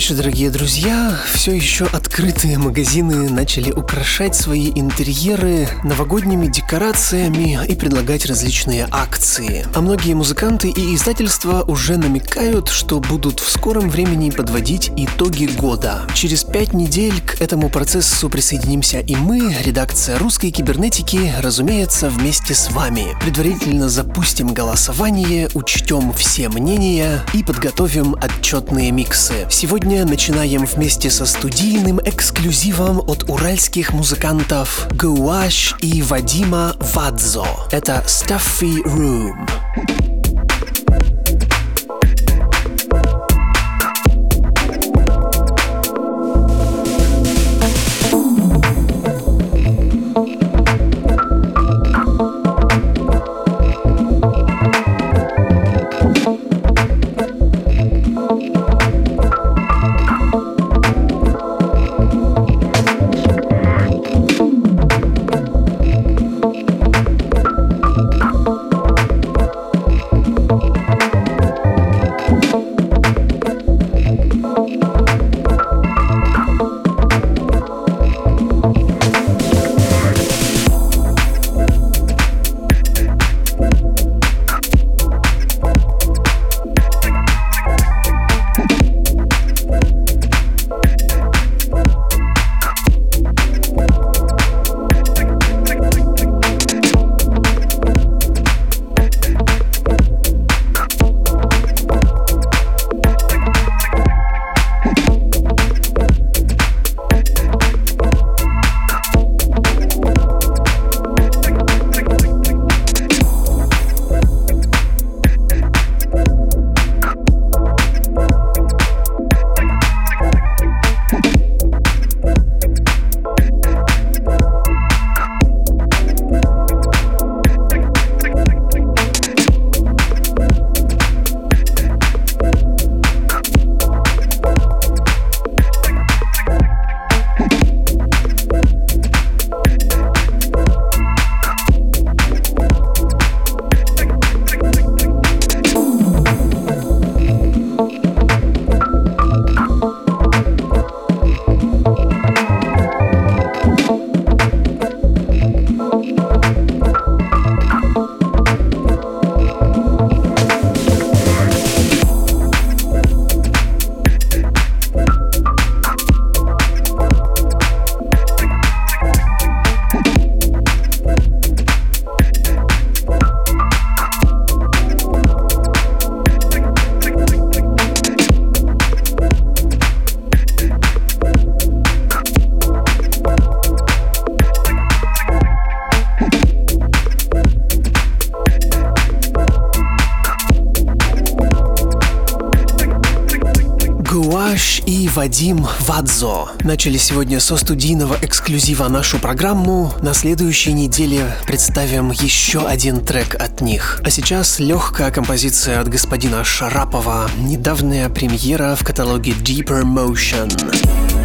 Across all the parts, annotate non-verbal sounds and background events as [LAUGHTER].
Вечер, дорогие друзья. Все еще открытые магазины начали украшать свои интерьеры новогодними декорациями и предлагать различные акции. А многие музыканты и издательства уже намекают, что будут в скором времени подводить итоги года. Через пять недель к этому процессу присоединимся и мы, редакция русской кибернетики, разумеется, вместе с вами. Предварительно запустим голосование, учтем все мнения и подготовим отчетные миксы. Сегодня Сегодня начинаем вместе со студийным эксклюзивом от уральских музыкантов Гуаш и Вадима Вадзо. Это Stuffy Room. Вадим Вадзо. Начали сегодня со студийного эксклюзива нашу программу. На следующей неделе представим еще один трек от них. А сейчас легкая композиция от господина Шарапова. Недавняя премьера в каталоге Deeper Motion.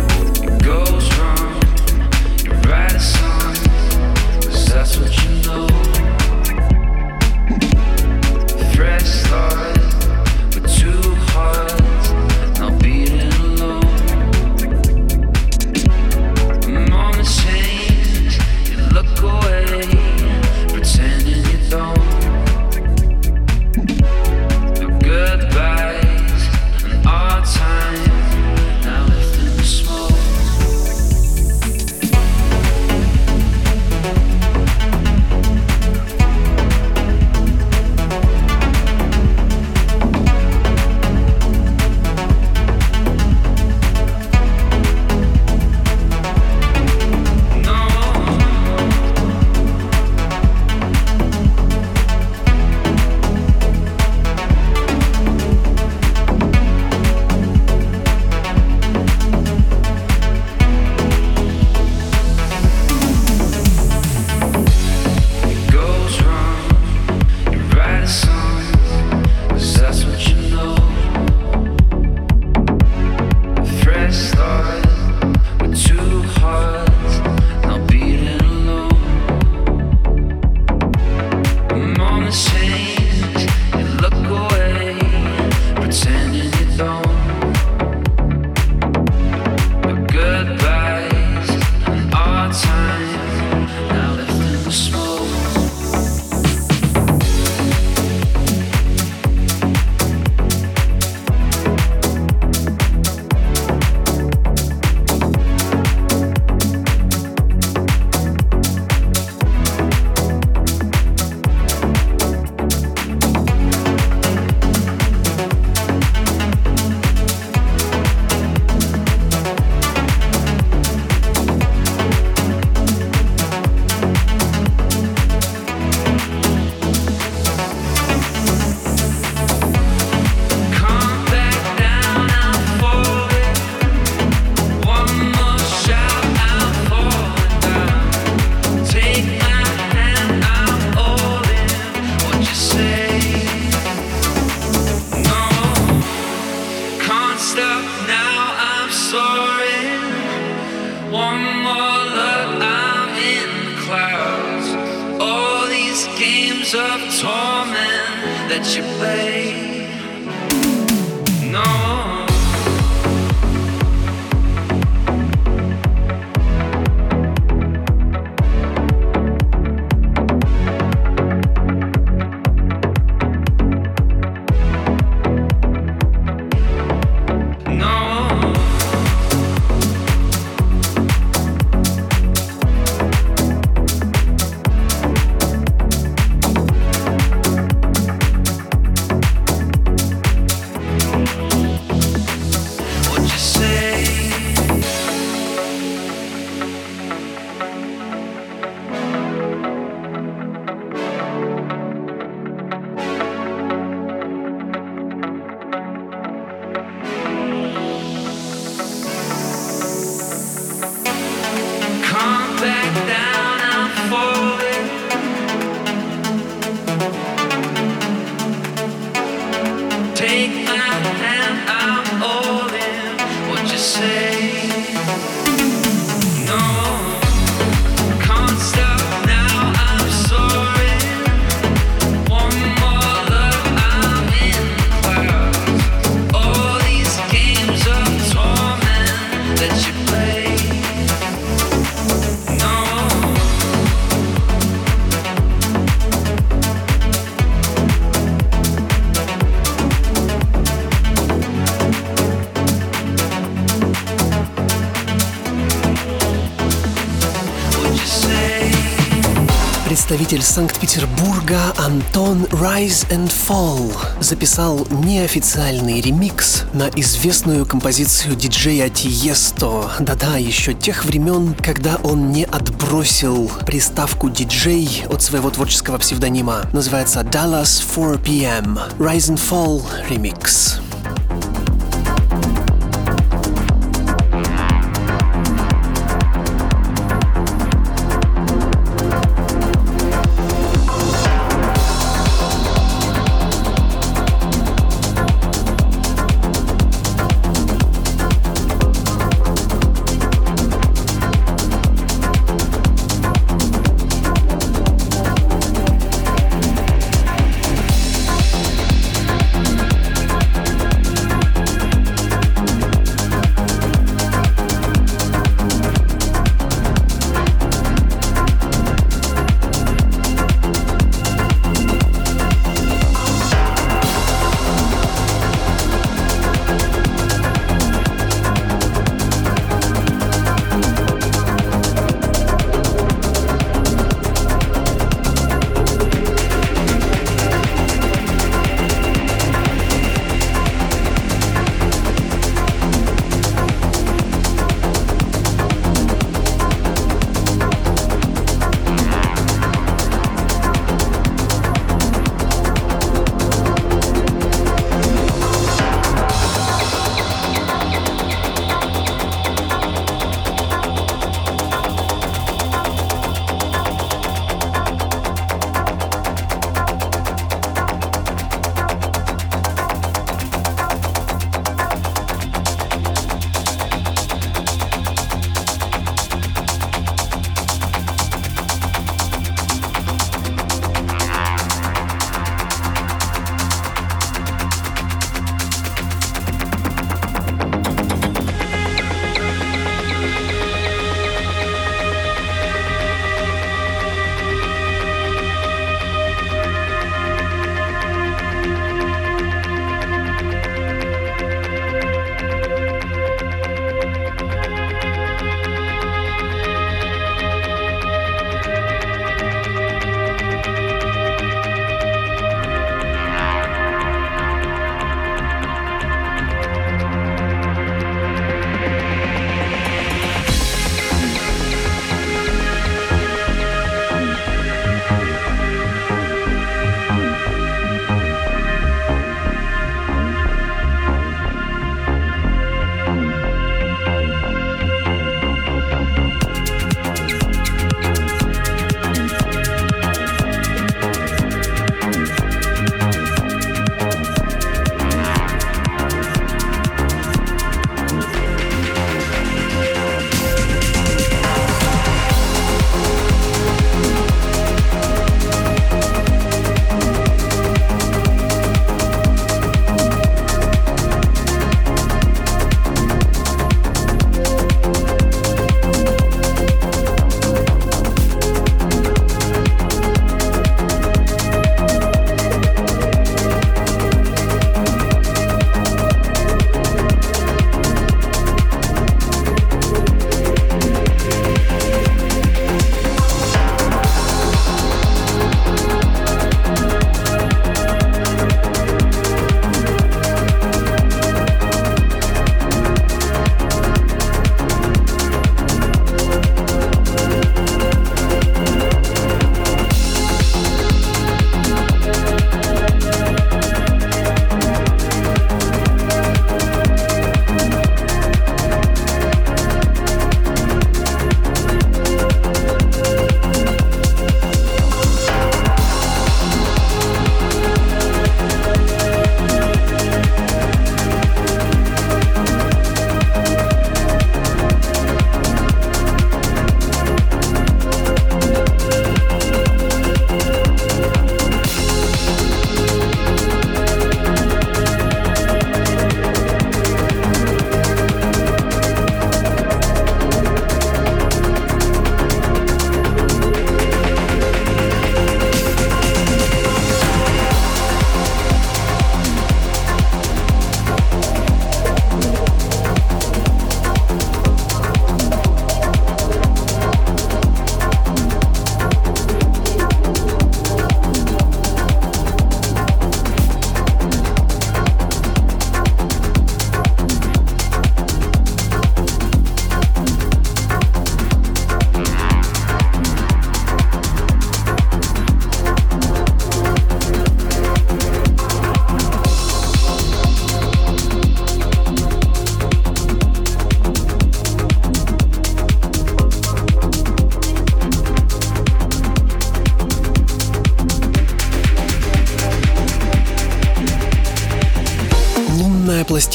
Санкт-Петербурга Антон Rise and Fall записал неофициальный ремикс на известную композицию диджея Тиесто. Да-да, еще тех времен, когда он не отбросил приставку диджей от своего творческого псевдонима. Называется Dallas 4 PM. Rise and Fall ремикс.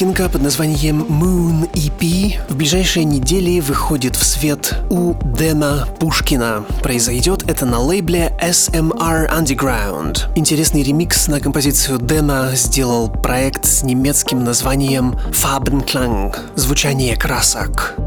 Пластинка под названием Moon EP в ближайшие недели выходит в свет у Дэна Пушкина. Произойдет это на лейбле SMR Underground. Интересный ремикс на композицию Дэна сделал проект с немецким названием Farbenklang – звучание красок.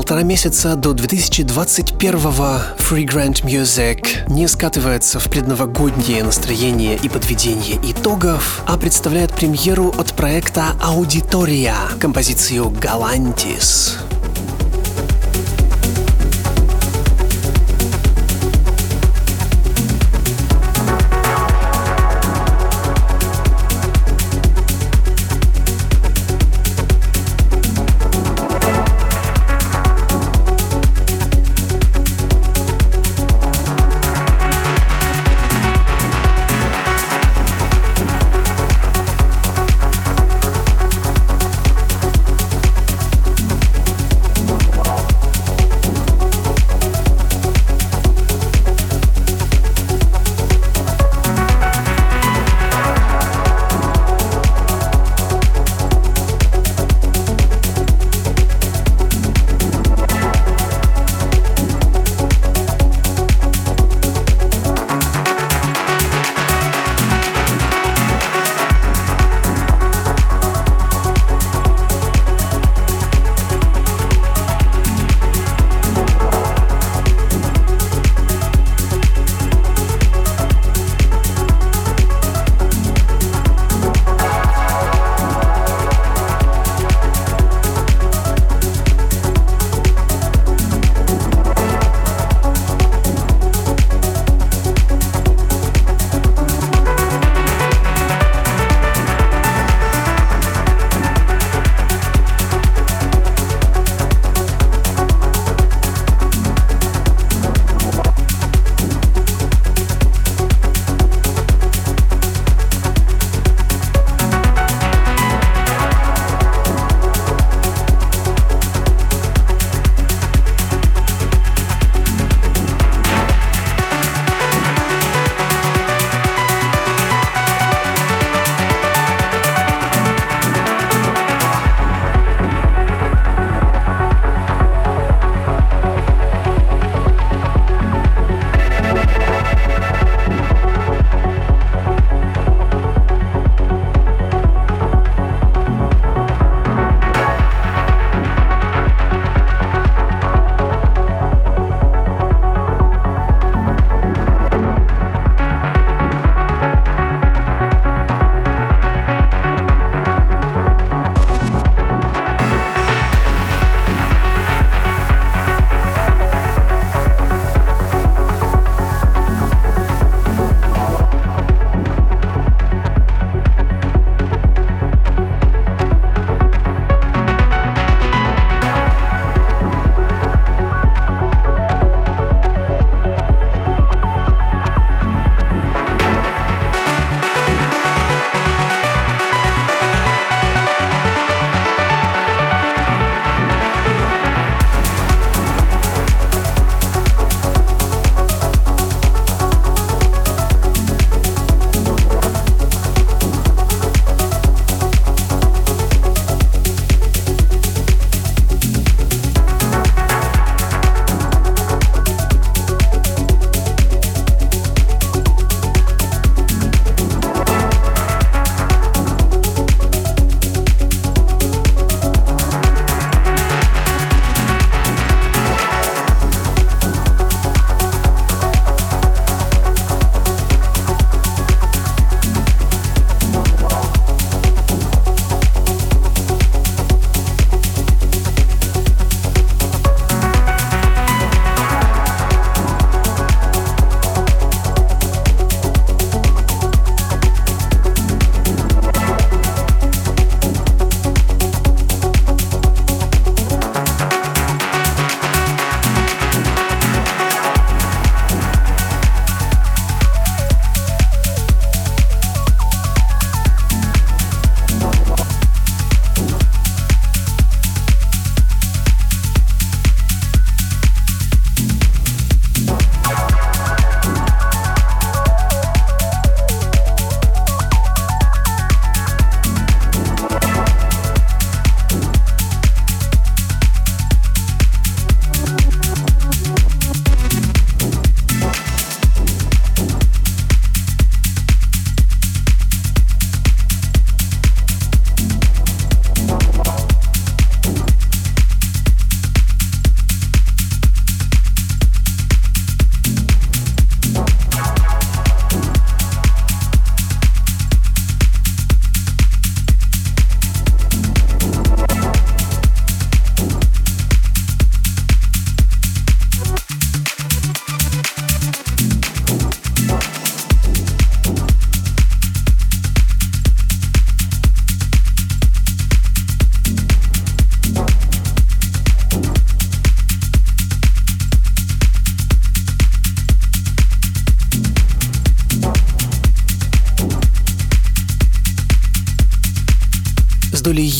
Полтора месяца до 2021-го Free Grant Music не скатывается в предновогоднее настроение и подведение итогов, а представляет премьеру от проекта Аудитория, композицию «Галантис».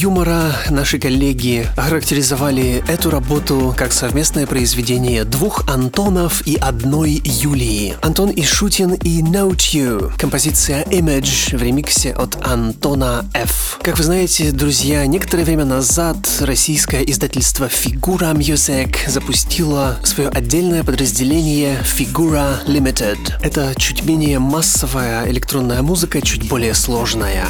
Юмора наши коллеги охарактеризовали эту работу как совместное произведение двух Антонов и одной Юлии. Антон Ишутин и Note You. Композиция Image в ремиксе от Антона F. Как вы знаете, друзья, некоторое время назад российское издательство Figura Music запустило свое отдельное подразделение Figura Limited. Это чуть менее массовая электронная музыка, чуть более сложная.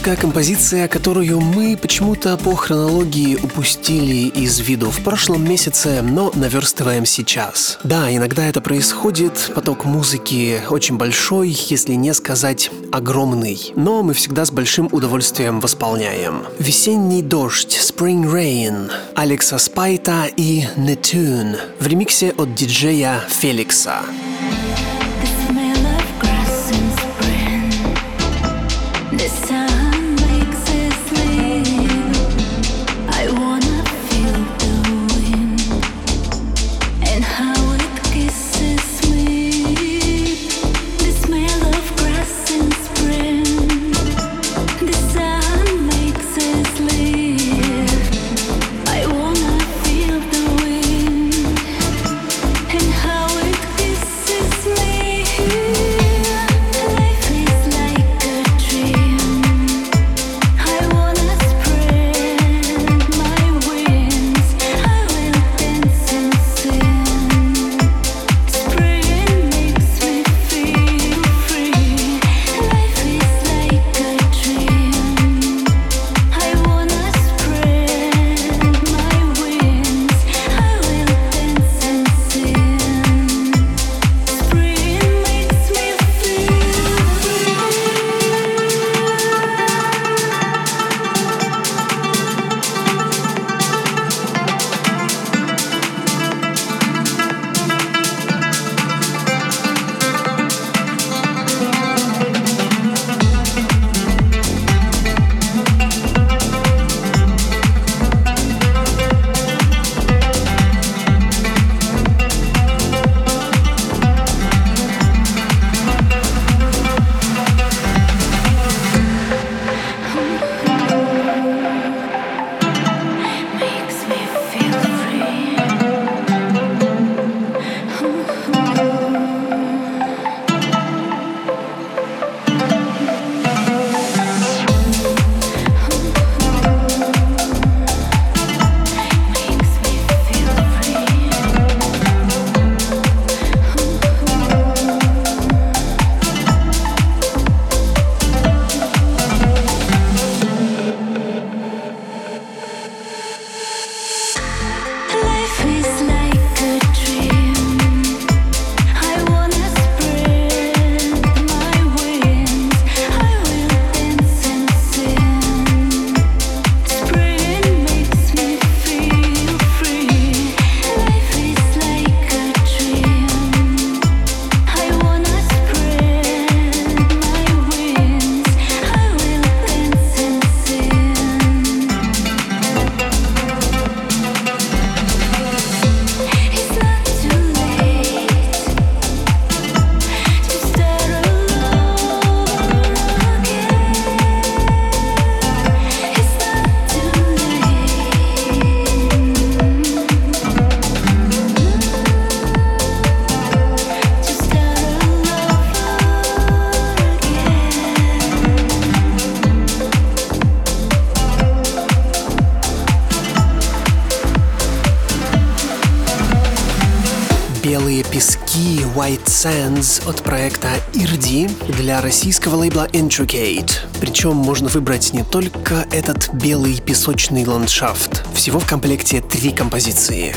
Октябрьская композиция, которую мы почему-то по хронологии упустили из виду в прошлом месяце, но наверстываем сейчас. Да, иногда это происходит, поток музыки очень большой, если не сказать огромный, но мы всегда с большим удовольствием восполняем. «Весенний дождь» Spring Rain Алекса Спайта и Netune в ремиксе от диджея Феликса. Sands российского лейбла Intricate. Причем можно выбрать не только этот белый песочный ландшафт. Всего в комплекте три композиции.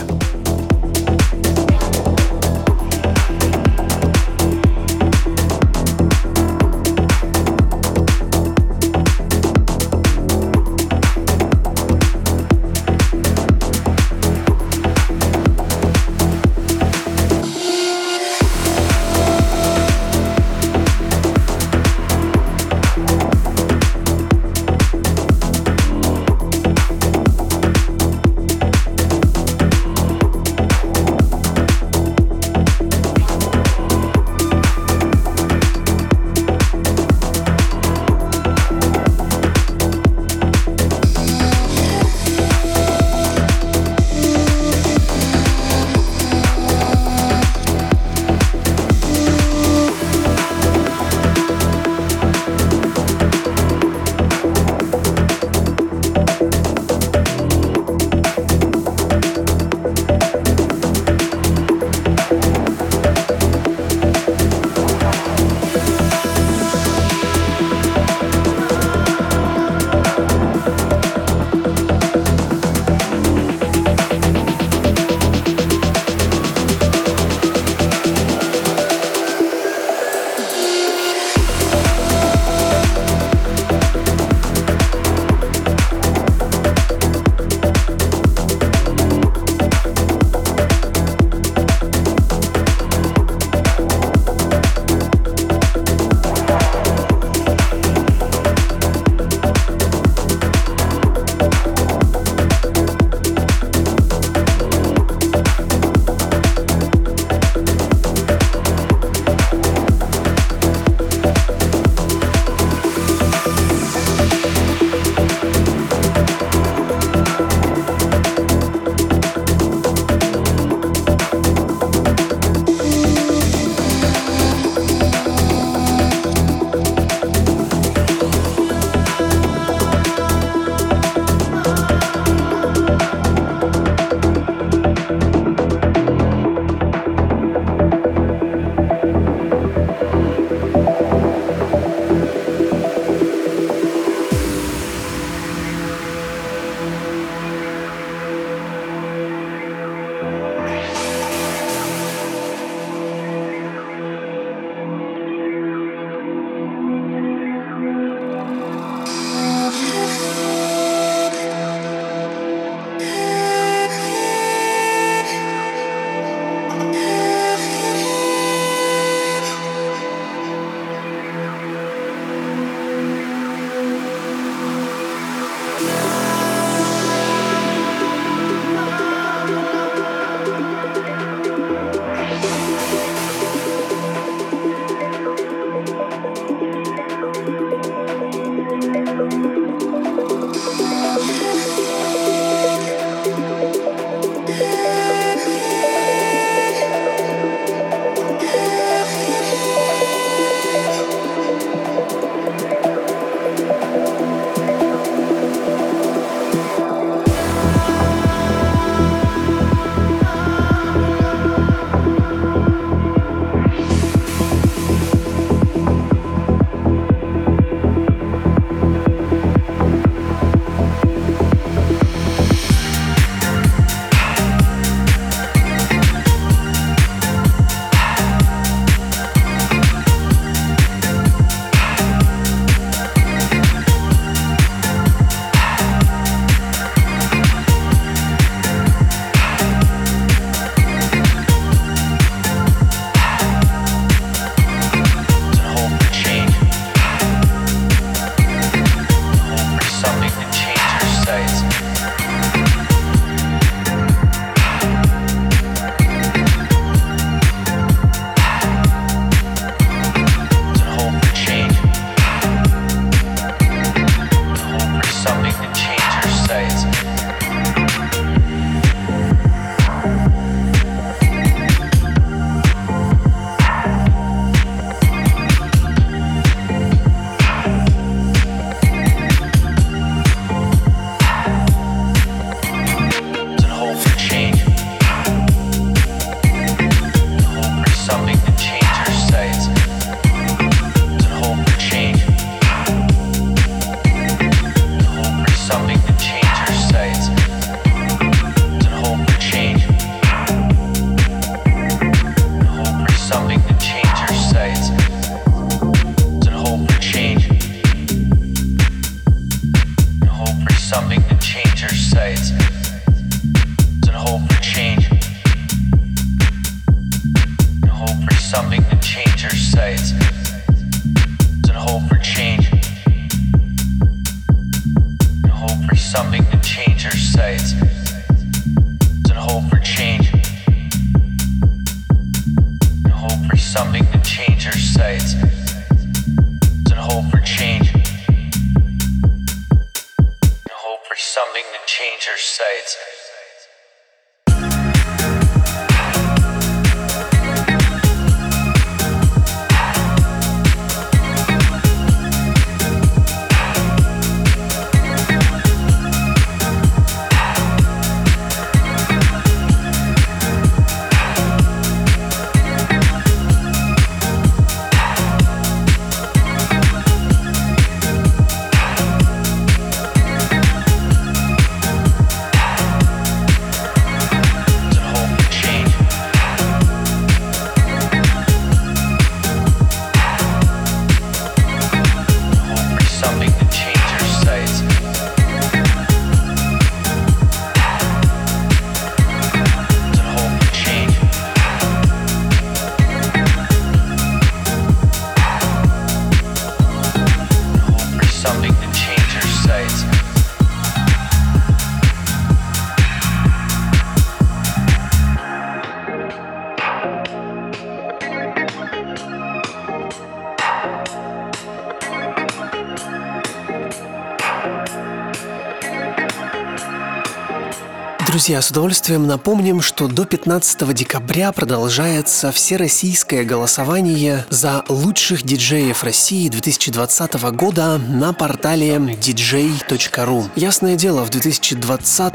Друзья, с удовольствием напомним, что до 15 декабря продолжается всероссийское голосование за лучших диджеев России 2020 года на портале dj.ru. Ясное дело, в 2020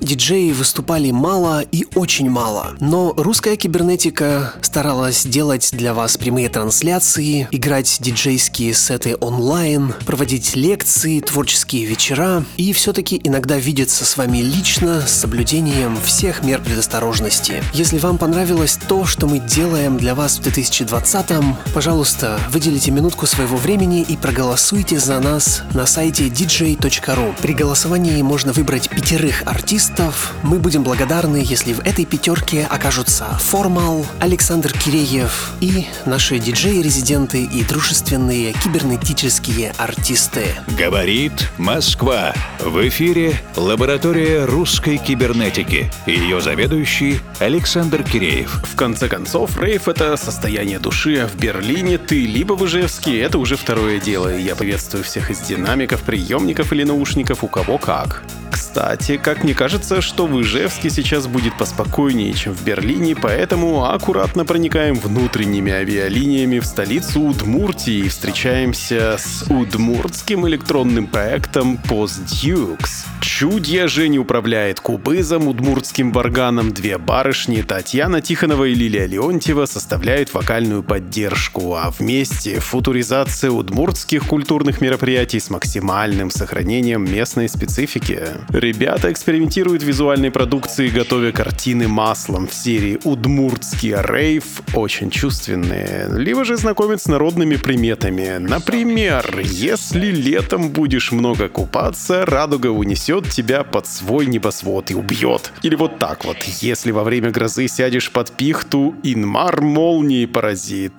диджеи выступали мало и очень мало, но русская кибернетика старалась делать для вас прямые трансляции, играть диджейские сеты онлайн, проводить лекции, творческие вечера и все-таки иногда видеться с вами лично, соблюдать соблюдением всех мер предосторожности. Если вам понравилось то, что мы делаем для вас в 2020-м, пожалуйста, выделите минутку своего времени и проголосуйте за нас на сайте dj.ru. При голосовании можно выбрать пятерых артистов. Мы будем благодарны, если в этой пятерке окажутся Формал, Александр Киреев и наши диджеи-резиденты и дружественные кибернетические артисты. Говорит Москва. В эфире лаборатория русской кибернетики кибернетики. Ее заведующий Александр Киреев. В конце концов, рейв — это состояние души, в Берлине ты либо в Ижевске, это уже второе дело. И я приветствую всех из динамиков, приемников или наушников, у кого как. Кстати, как мне кажется, что в Ижевске сейчас будет поспокойнее, чем в Берлине, поэтому аккуратно проникаем внутренними авиалиниями в столицу Удмуртии и встречаемся с удмуртским электронным проектом PostDukes. Чудья же не управляет кубызом, удмуртским варганом, две барышни, Татьяна Тихонова и Лилия Леонтьева составляют вокальную поддержку, а вместе футуризация удмуртских культурных мероприятий с максимальным сохранением местной специфики. Ребята экспериментируют в визуальной продукции, готовя картины маслом в серии «Удмуртский рейв», очень чувственные, либо же знакомят с народными приметами. Например, если летом будешь много купаться, радуга унесет тебя под свой небосвод и убьет. Или вот так вот, если во время грозы сядешь под пихту, инмар молнии поразит.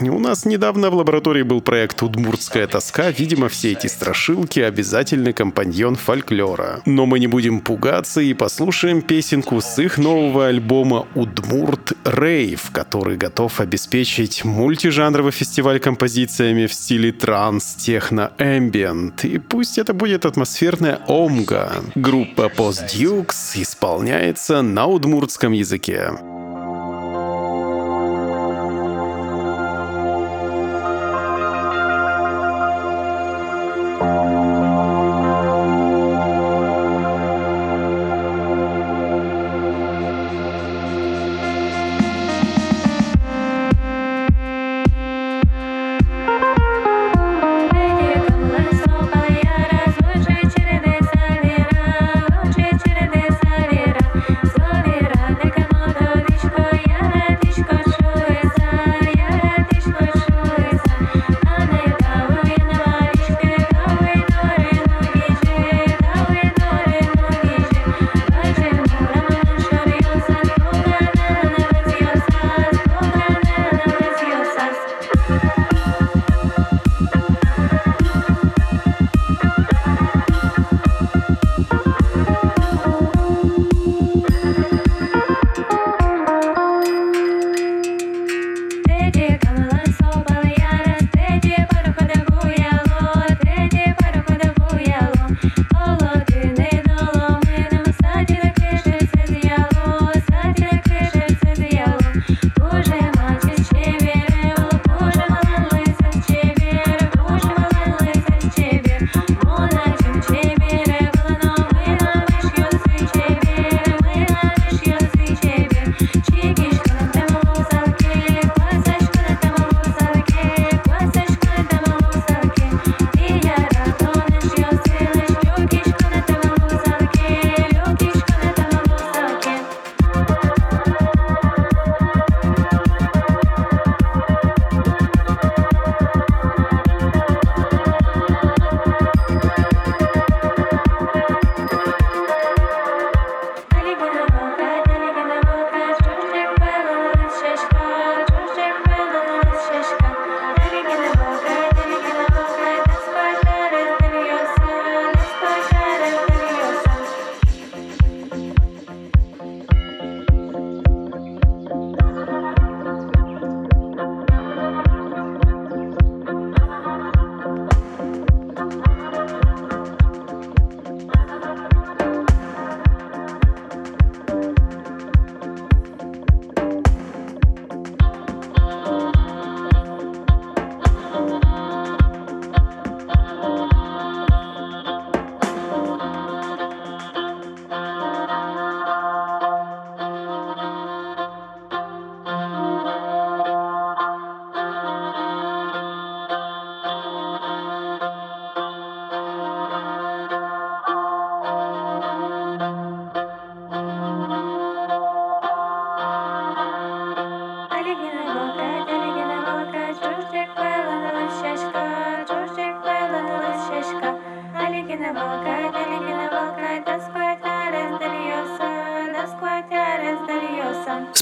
У нас недавно в лаборатории был проект «Удмуртская тоска», видимо, все эти страшилки обязательный компаньон фольклора. Но мы не будем пугаться и послушаем песенку с их нового альбома «Удмурт Рейв», который готов обеспечить мультижанровый фестиваль композициями в стиле транс, техно, эмбиент. И пусть это будет атмосферная омга. Группа Post Dukes исполняется на удмуртском языке.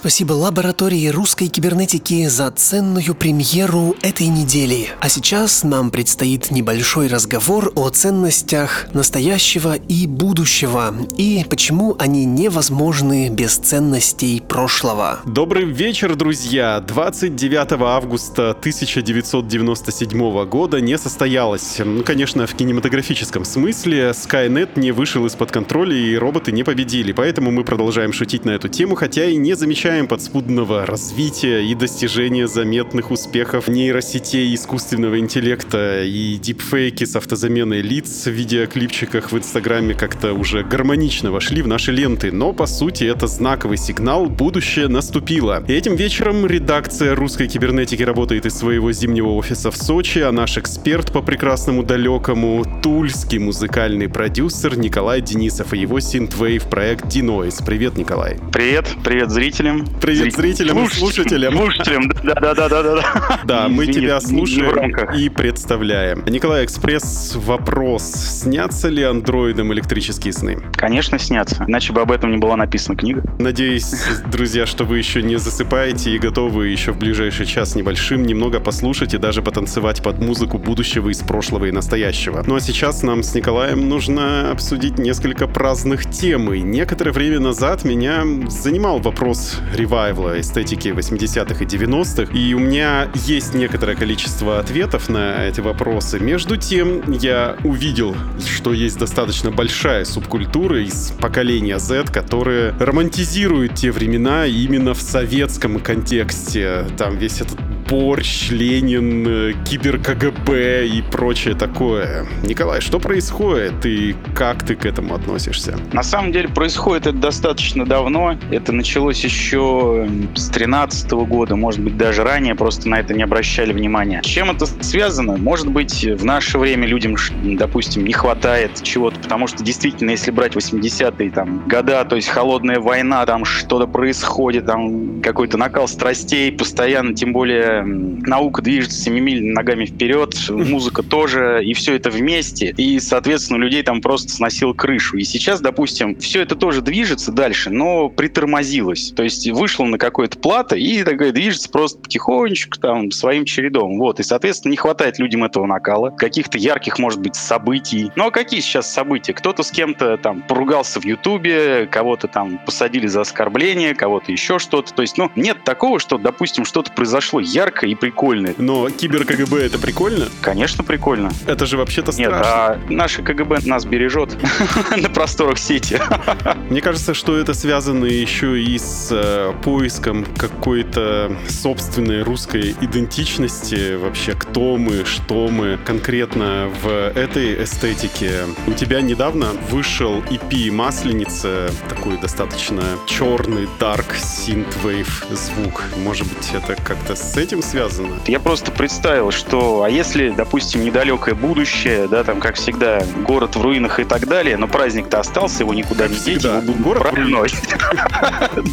Спасибо лаборатории русской кибернетики за ценную премьеру этой недели. А сейчас нам предстоит небольшой разговор о ценностях настоящего и будущего, и почему они невозможны без ценностей прошлого. Добрый вечер, друзья! 29 августа 1997 года не состоялось. Ну, конечно, в кинематографическом смысле Skynet не вышел из-под контроля и роботы не победили, поэтому мы продолжаем шутить на эту тему, хотя и не замечаем подспудного развития и достижения заметных успехов нейросетей искусственного интеллекта и дипфейки с автозаменой лиц в видеоклипчиках в Инстаграме как-то уже гармонично вошли в наши ленты, но по сути это знаковый сигнал «Будущее наступило». И этим вечером редакция русской кибернетики работает из своего зимнего офиса в Сочи, а наш эксперт по прекрасному далекому тульский музыкальный продюсер Николай Денисов и его синтвейв проект Dinoise. Привет, Николай. Привет, привет зрителям. Привет зрителям и слушателям. Слушателям, да-да-да-да. Да, мы тебя слушаем и представляем. Николай Экспресс, вопрос. Снятся ли андроидам электрические сны? Конечно, снятся. Иначе бы об этом не была написана книга. Надеюсь, друзья, что вы еще не засыпаете и готовы еще в ближайший час небольшим немного послушать и даже потанцевать под музыку будущего из прошлого и настоящего. Ну а сейчас нам с Николаем нужно обсудить несколько праздных тем. И некоторое время назад меня занимал вопрос ревайвла эстетики 80-х и 90-х, и у меня есть некоторое количество ответов на эти вопросы. Между тем, я увидел, что есть достаточно большая субкультура из поколения Z, которая романтизирует те времена именно в советском контексте. Там весь этот Борщ, Ленин, кибер-КГБ и прочее такое. Николай, что происходит и как ты к этому относишься? На самом деле происходит это достаточно давно. Это началось еще с 13 года, может быть, даже ранее, просто на это не обращали внимания. Чем это связано? Может быть, в наше время людям, допустим, не хватает чего-то, потому что действительно, если брать 80-е там, года, то есть холодная война, там что-то происходит, там какой-то накал страстей постоянно, тем более наука движется семимильными ногами вперед, [LAUGHS] музыка тоже, и все это вместе. И, соответственно, у людей там просто сносил крышу. И сейчас, допустим, все это тоже движется дальше, но притормозилось. То есть вышло на какое-то плато и такое движется просто потихонечку там своим чередом. Вот. И, соответственно, не хватает людям этого накала, каких-то ярких, может быть, событий. Ну а какие сейчас события? Кто-то с кем-то там поругался в Ютубе, кого-то там посадили за оскорбление, кого-то еще что-то. То есть, ну, нет такого, что, допустим, что-то произошло ярко и прикольно. Но кибер-КГБ это прикольно? Конечно, прикольно. Это же вообще-то Нет, страшно. а наше КГБ нас бережет [LAUGHS] на просторах сети. Мне кажется, что это связано еще и с э, поиском какой-то собственной русской идентичности. Вообще, кто мы, что мы конкретно в этой эстетике. У тебя недавно вышел EP «Масленица», такой достаточно черный, dark synthwave звук. Может быть, это как-то с этим связано? Я просто представил, что, а если, допустим, недалекое будущее, да, там, как всегда, город в руинах и так далее, но праздник-то остался, его никуда не деть, всегда, его будут город праздновать. [LAUGHS]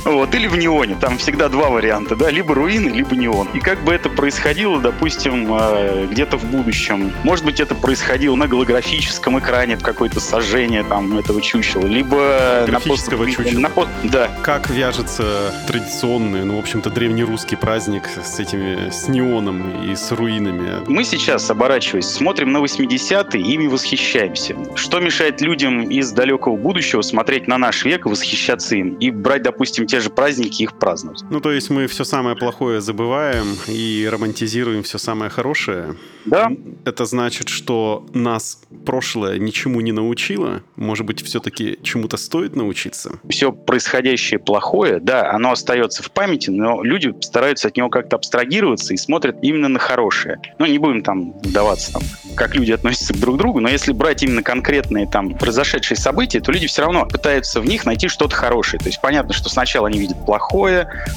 Вот, или в неоне, там всегда два варианта, да, либо руины, либо неон. И как бы это происходило, допустим, э, где-то в будущем. Может быть, это происходило на голографическом экране, какое-то сожжение там этого чучела, либо на пост... Чучела. на пост- Да, Как вяжется традиционный, ну, в общем-то, древнерусский праздник с этими, с неоном и с руинами? Мы сейчас, оборачиваясь, смотрим на 80-е и ими восхищаемся. Что мешает людям из далекого будущего смотреть на наш век и восхищаться им? И брать, допустим, те же праздники и их праздновать? Ну, то есть мы все самое плохое забываем и романтизируем все самое хорошее. Да, Это значит, что нас прошлое ничему не научило? Может быть, все-таки чему-то стоит научиться? все происходящее плохое, да, оно остается в памяти, но люди стараются от него как-то абстрагироваться и смотрят именно на хорошее. Ну, не будем там вдаваться, там, как люди относятся друг к другу, но если брать именно конкретные там произошедшие события, то люди все равно пытаются в них найти что-то хорошее. То есть понятно, что сначала они видят плохое,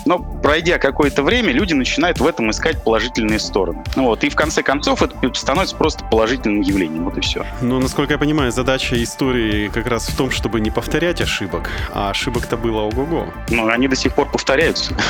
но пройдя какое-то время, люди начинают в этом искать положительные стороны. Ну Вот, и в конце концов это становится просто положительным явлением. Вот и все. Но, насколько я понимаю, задача истории как раз в том, чтобы не повторять ошибок. А ошибок-то было ого-го. Но они до сих пор повторяются. [LAUGHS]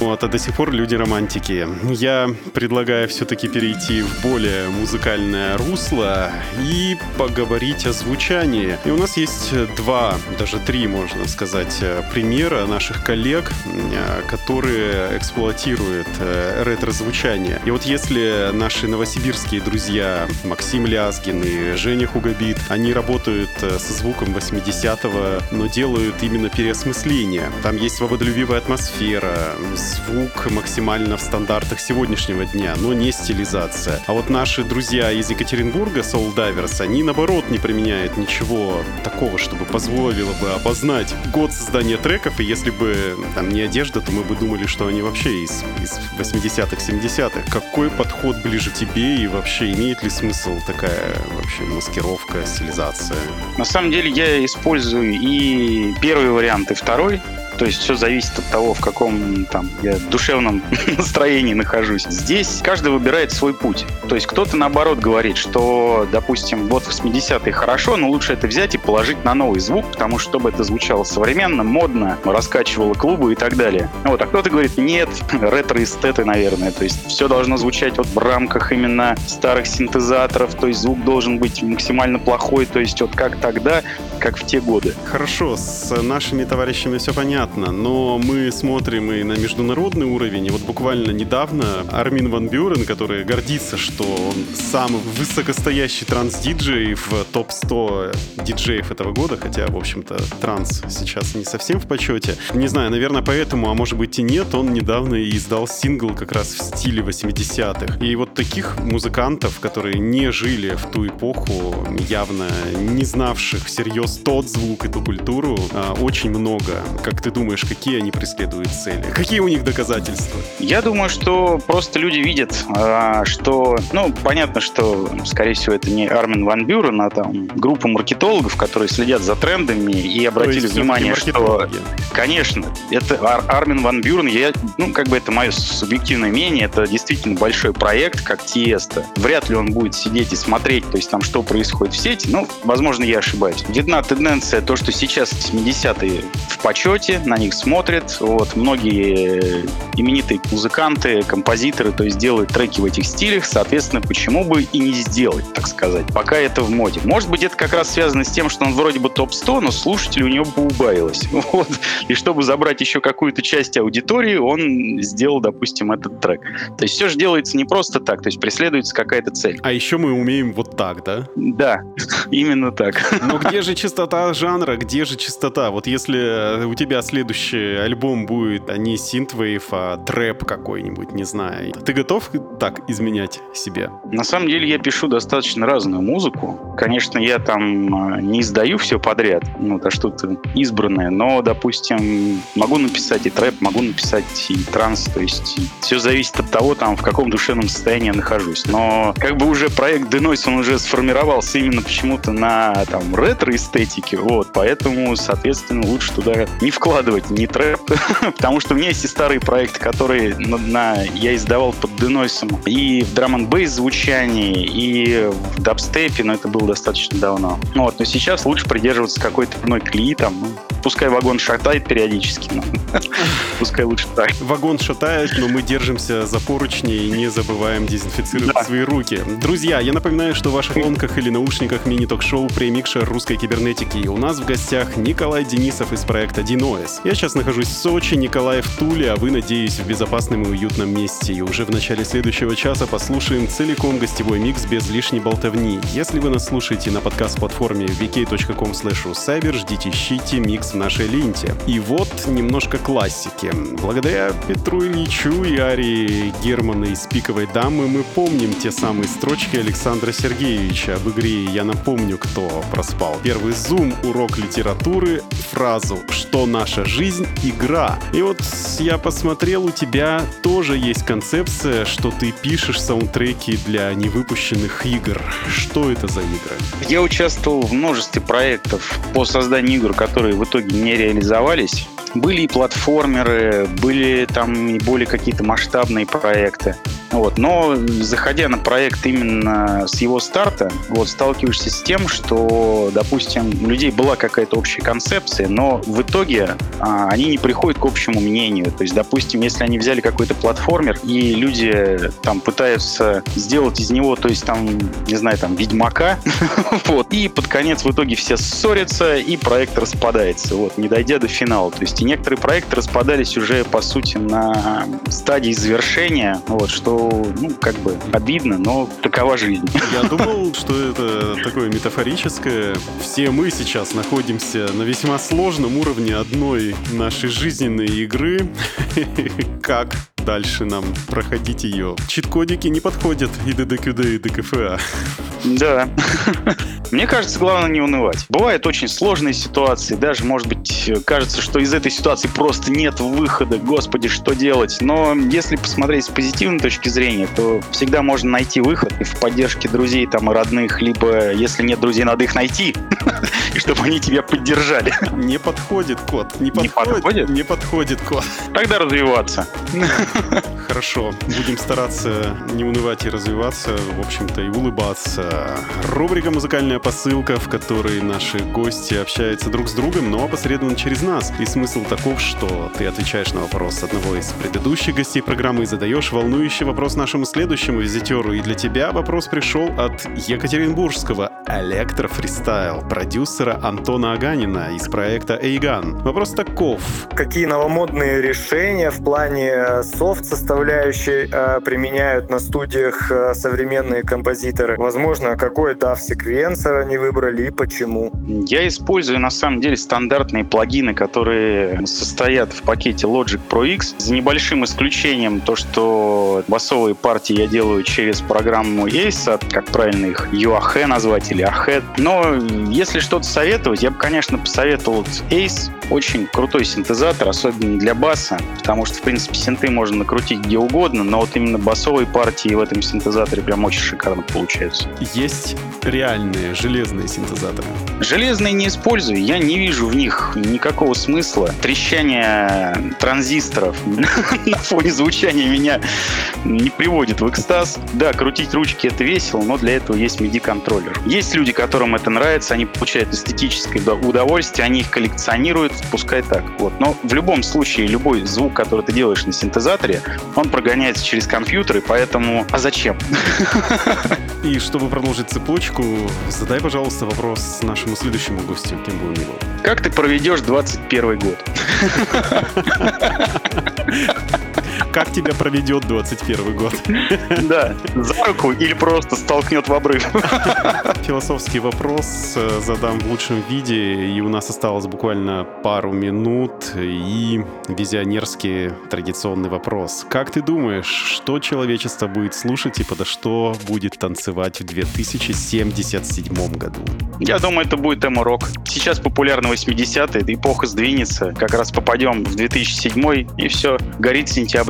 Вот, а до сих пор люди романтики. Я предлагаю все-таки перейти в более музыкальное русло и поговорить о звучании. И у нас есть два, даже три, можно сказать, э, примера наших коллег, э, которые эксплуатируют э, ретро-звучание. И вот если наши новосибирские друзья Максим Лязгин и Женя Хугабит, они работают э, со звуком 80-го, но делают именно переосмысление. Там есть свободолюбивая атмосфера, звук максимально в стандартах сегодняшнего дня, но не стилизация. А вот наши друзья из Екатеринбурга, Soul Divers, они наоборот не применяют ничего такого, чтобы позволило бы опознать год создания треков, и если бы там не одежда, то мы бы думали, что они вообще из, из 80-х, 70-х. Какой подход ближе тебе и вообще имеет ли смысл такая вообще маскировка, стилизация? На самом деле я использую и первый вариант, и второй. То есть все зависит от того, в каком там я душевном [LAUGHS] настроении нахожусь. Здесь каждый выбирает свой путь. То есть кто-то наоборот говорит, что, допустим, вот 80-е хорошо, но лучше это взять и положить на новый звук, потому что чтобы это звучало современно, модно, раскачивало клубы и так далее. Вот, а кто-то говорит, нет, [LAUGHS] ретро-эстеты, наверное. То есть все должно звучать вот в рамках именно старых синтезаторов, то есть звук должен быть максимально плохой, то есть вот как тогда, как в те годы. Хорошо, с нашими товарищами все понятно, но мы смотрим и на международный уровень. И вот буквально недавно Армин Ван Бюрен, который гордится, что он самый высокостоящий транс-диджей в топ-100 диджеев этого года, хотя, в общем-то, транс сейчас не совсем в почете. Не знаю, наверное, поэтому, а может быть и нет, он недавно издал сингл как раз в стиле 80-х. И вот таких музыкантов, которые не жили в ту эпоху, явно не знавших всерьез тот звук и ту культуру, а, очень много. Как ты думаешь, какие они преследуют цели? Какие у них доказательства? Я думаю, что просто люди видят, а, что, ну, понятно, что, скорее всего, это не Армин Ван Бюрен, а там группа маркетологов, которые следят за трендами и обратили внимание, что, конечно, это Ар- Армин Ван Бюрен, я, ну, как бы это мое субъективное мнение, это действительно большой проект, как Тиеста. Вряд ли он будет сидеть и смотреть, то есть там, что происходит в сети, ну, возможно, я ошибаюсь. Видна тенденция, то, что сейчас 70-е в почете, на них смотрят, вот, многие именитые музыканты, композиторы, то есть делают треки в этих стилях, соответственно, почему бы и не сделать, так сказать, пока это в моде. Может быть, это как раз связано с тем, что он вроде бы топ-100, но слушателей у него поубавилось. [LAUGHS] Вот. И чтобы забрать еще какую-то часть аудитории, он сделал, допустим, этот трек. То есть все же делается не просто так, то есть преследуется какая-то цель. А еще мы умеем вот вот так, да? Да, [LAUGHS] именно так. Но где же чистота жанра, где же чистота? Вот если у тебя следующий альбом будет а не synthwave, а трэп какой-нибудь, не знаю, ты готов так изменять себе? На самом деле я пишу достаточно разную музыку. Конечно, я там а, не издаю все подряд, ну, это что-то избранное, но, допустим, могу написать и трэп, могу написать и транс, то есть все зависит от того, там, в каком душевном состоянии я нахожусь. Но как бы уже проект Denoise, он уже сформировался именно почему-то на там ретро-эстетике, вот, поэтому, соответственно, лучше туда не вкладывать ни трэп, [LAUGHS] потому что у меня есть и старые проекты, которые на, на, я издавал под Denoise и в драм н бейс звучании, и в дабстепе, но это было достаточно давно. Вот, но сейчас лучше придерживаться какой-то одной клеи, там, ну, пускай вагон шатает периодически, [LAUGHS] пускай лучше так. Вагон шатает, но мы держимся за поручни и не забываем дезинфицировать Да. свои руки. Друзья, я напоминаю, что в ваших ломках или наушниках мини-ток-шоу «Премикшер русской кибернетики». И у нас в гостях Николай Денисов из проекта Dinoes. Я сейчас нахожусь в Сочи, Николай в Туле, а вы, надеюсь, в безопасном и уютном месте. И уже в начале следующего часа послушаем целиком гостевой микс без лишней болтовни. Если вы нас слушаете на подкаст-платформе vk.com cyber, ждите, ищите микс нашей ленте. И вот немножко классики. Благодаря Петру Ильичу и Арии Германа из «Пиковой дамы» мы помним те самые строчки Александра Сергеевича об игре «Я напомню, кто проспал». Первый зум, урок литературы, фразу «Что наша жизнь? Игра». И вот я посмотрел, у тебя тоже есть концепция, что ты пишешь саундтреки для невыпущенных игр. Что это за игры? Я участвовал в множестве проектов по созданию игр, которые в итоге не реализовались. Были и платформеры, были там и более какие-то масштабные проекты. Вот. Но заходя на проект именно с его старта, вот, сталкиваешься с тем, что, допустим, у людей была какая-то общая концепция, но в итоге а, они не приходят к общему мнению. То есть, допустим, если они взяли какой-то платформер, и люди там пытаются сделать из него, то есть там, не знаю, там, Ведьмака, [LAUGHS] вот, и под конец в итоге все ссорятся, и проект распадается, вот, не дойдя до финала. То есть и некоторые проекты распадались уже, по сути, на стадии завершения, вот, что, ну, как бы обидно, но такова жизнь. Я думал, что это такое метафорическое. Все мы сейчас находимся на весьма сложном уровне одной нашей жизненной игры. [LAUGHS] Как дальше нам проходить ее? Чит-кодики не подходят и ДДКД, и ДКФА. Да. [LAUGHS] Мне кажется, главное не унывать. Бывают очень сложные ситуации, даже, может быть, кажется, что из этой ситуации просто нет выхода, господи, что делать. Но если посмотреть с позитивной точки зрения, то всегда можно найти выход и в поддержке друзей там и родных, либо, если нет друзей, надо их найти, и [LAUGHS] чтобы они тебя поддержали. Не подходит код. Не Не подходит? подходит? Не подходит код. Тогда развиваться. Хорошо. Будем стараться не унывать и развиваться, в общем-то, и улыбаться. Рубрика «Музыкальная посылка», в которой наши гости общаются друг с другом, но опосредованно через нас. И смысл таков, что ты отвечаешь на вопрос одного из предыдущих гостей программы и задаешь волнующий вопрос нашему следующему визитеру. И для тебя вопрос пришел от Екатеринбургского электрофристайл, продюсера Антона Аганина из проекта Эйган. Вопрос таков. какие новомодные решения в плане софт-составляющей э, применяют на студиях э, современные композиторы. Возможно, какой DAW-секвенсор они выбрали и почему. Я использую на самом деле стандартные плагины, которые состоят в пакете Logic Pro X, за небольшим исключением то, что басовые партии я делаю через программу Ace, как правильно их UAH назвать или AHEAD. Но если что-то советовать, я бы, конечно, посоветовал Ace. Очень крутой синтезатор, особенно для баса, потому что, в принципе, синты можно накрутить где угодно, но вот именно басовые партии в этом синтезаторе прям очень шикарно получаются. Есть реальные железные синтезаторы. Железные не использую, я не вижу в них никакого смысла. Трещание транзисторов [LAUGHS] на фоне звучания меня не приводит в экстаз. Да, крутить ручки это весело, но для этого есть MIDI-контроллер. Есть люди, которым это нравится, они получают эстетическое удо- удовольствие, они их коллекционируют, пускай так. Вот. Но в любом случае, любой звук, который ты делаешь на синтезаторе, он прогоняется через компьютер, и поэтому... А зачем? И чтобы продолжить цепочку, задай, пожалуйста, вопрос нашему следующему гостю, кем бы он ни был. Как ты проведешь 21 год? [LAUGHS] Как тебя проведет 21 год? [LAUGHS] Да, за руку или просто столкнет в обрыв. [LAUGHS] Философский вопрос э, задам в лучшем виде, и у нас осталось буквально пару минут, и визионерский традиционный вопрос. Как ты думаешь, что человечество будет слушать и подо что будет танцевать в 2077 году? Я думаю, это будет эмо-рок. Сейчас популярны 80-е, эпоха сдвинется, как раз попадем в 2007 и все, горит сентябрь.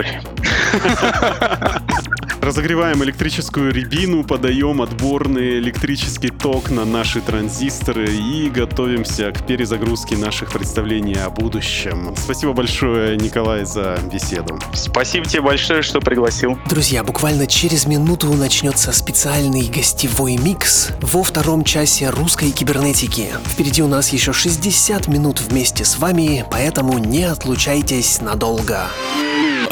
Разогреваем электрическую рябину, подаем отборный электрический ток на наши транзисторы и готовимся к перезагрузке наших представлений о будущем. Спасибо большое, Николай, за беседу. Спасибо тебе большое, что пригласил. Друзья, буквально через минуту начнется специальный гостевой микс во втором часе русской кибернетики. Впереди у нас еще 60 минут вместе с вами, поэтому не отлучайтесь надолго.